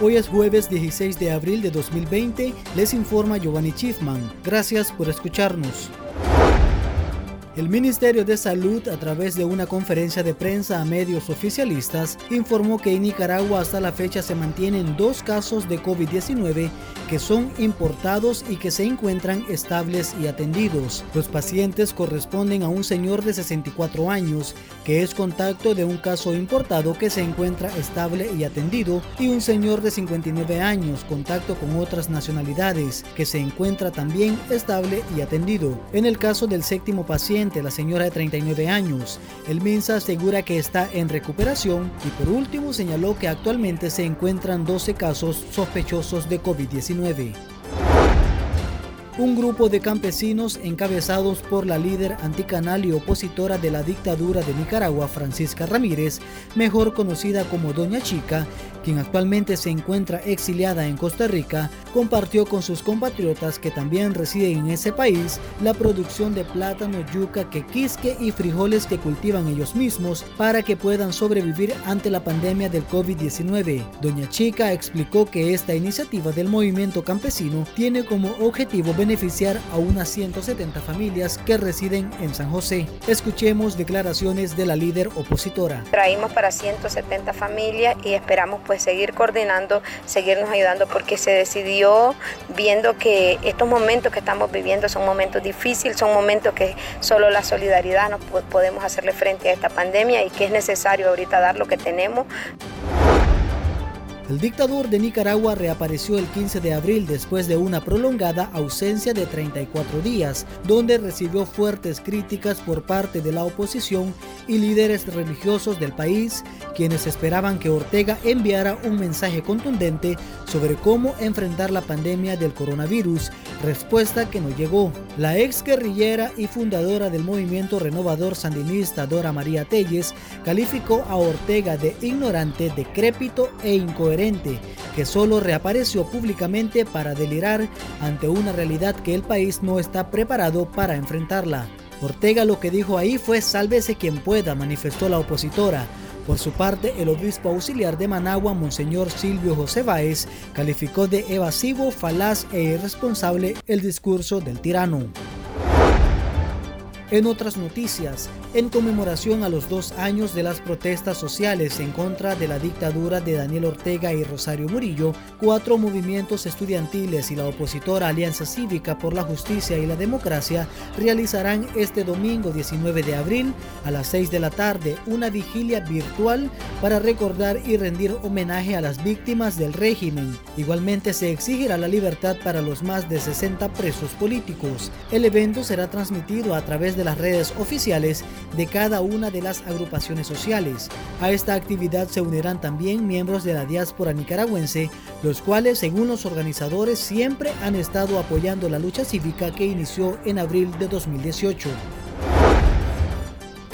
Hoy es jueves 16 de abril de 2020, les informa Giovanni Chiefman. Gracias por escucharnos. El Ministerio de Salud, a través de una conferencia de prensa a medios oficialistas, informó que en Nicaragua hasta la fecha se mantienen dos casos de COVID-19 que son importados y que se encuentran estables y atendidos. Los pacientes corresponden a un señor de 64 años, que es contacto de un caso importado que se encuentra estable y atendido, y un señor de 59 años, contacto con otras nacionalidades, que se encuentra también estable y atendido. En el caso del séptimo paciente, la señora de 39 años. El MINSA asegura que está en recuperación y por último señaló que actualmente se encuentran 12 casos sospechosos de COVID-19 un grupo de campesinos encabezados por la líder anticanal y opositora de la dictadura de Nicaragua, Francisca Ramírez, mejor conocida como Doña Chica, quien actualmente se encuentra exiliada en Costa Rica, compartió con sus compatriotas que también residen en ese país la producción de plátano, yuca, quequisque y frijoles que cultivan ellos mismos para que puedan sobrevivir ante la pandemia del COVID-19. Doña Chica explicó que esta iniciativa del movimiento campesino tiene como objetivo beneficiar a unas 170 familias que residen en San José. Escuchemos declaraciones de la líder opositora. Traímos para 170 familias y esperamos pues seguir coordinando, seguirnos ayudando, porque se decidió viendo que estos momentos que estamos viviendo son momentos difíciles, son momentos que solo la solidaridad nos podemos hacerle frente a esta pandemia y que es necesario ahorita dar lo que tenemos. El dictador de Nicaragua reapareció el 15 de abril después de una prolongada ausencia de 34 días, donde recibió fuertes críticas por parte de la oposición y líderes religiosos del país, quienes esperaban que Ortega enviara un mensaje contundente sobre cómo enfrentar la pandemia del coronavirus, respuesta que no llegó. La ex guerrillera y fundadora del movimiento renovador sandinista Dora María Telles calificó a Ortega de ignorante, decrépito e incoherente que solo reapareció públicamente para delirar ante una realidad que el país no está preparado para enfrentarla. Ortega lo que dijo ahí fue sálvese quien pueda, manifestó la opositora. Por su parte, el obispo auxiliar de Managua, Monseñor Silvio José Báez, calificó de evasivo, falaz e irresponsable el discurso del tirano. En otras noticias, en conmemoración a los dos años de las protestas sociales en contra de la dictadura de Daniel Ortega y Rosario Murillo, cuatro movimientos estudiantiles y la opositora Alianza Cívica por la Justicia y la Democracia realizarán este domingo 19 de abril a las 6 de la tarde una vigilia virtual para recordar y rendir homenaje a las víctimas del régimen. Igualmente se exigirá la libertad para los más de 60 presos políticos. El evento será transmitido a través de las redes oficiales de cada una de las agrupaciones sociales. A esta actividad se unirán también miembros de la diáspora nicaragüense, los cuales, según los organizadores, siempre han estado apoyando la lucha cívica que inició en abril de 2018.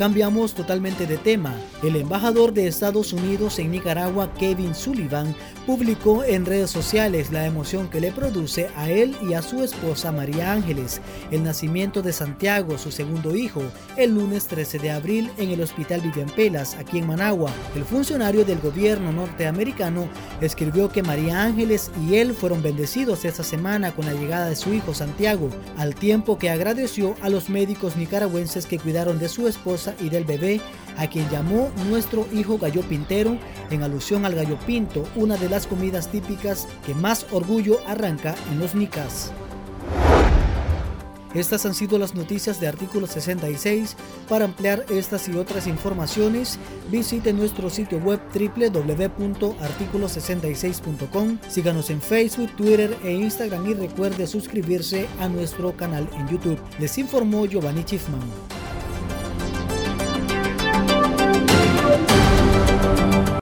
Cambiamos totalmente de tema. El embajador de Estados Unidos en Nicaragua, Kevin Sullivan, publicó en redes sociales la emoción que le produce a él y a su esposa María Ángeles el nacimiento de Santiago, su segundo hijo, el lunes 13 de abril en el Hospital Vivian Pelas, aquí en Managua. El funcionario del gobierno norteamericano escribió que María Ángeles y él fueron bendecidos esta semana con la llegada de su hijo Santiago, al tiempo que agradeció a los médicos nicaragüenses que cuidaron de su y del bebé, a quien llamó nuestro hijo gallo pintero, en alusión al gallo pinto, una de las comidas típicas que más orgullo arranca en los nicas. Estas han sido las noticias de artículo 66. Para ampliar estas y otras informaciones, visite nuestro sitio web www.articulo66.com. Síganos en Facebook, Twitter e Instagram y recuerde suscribirse a nuestro canal en YouTube. Les informó Giovanni Chifman.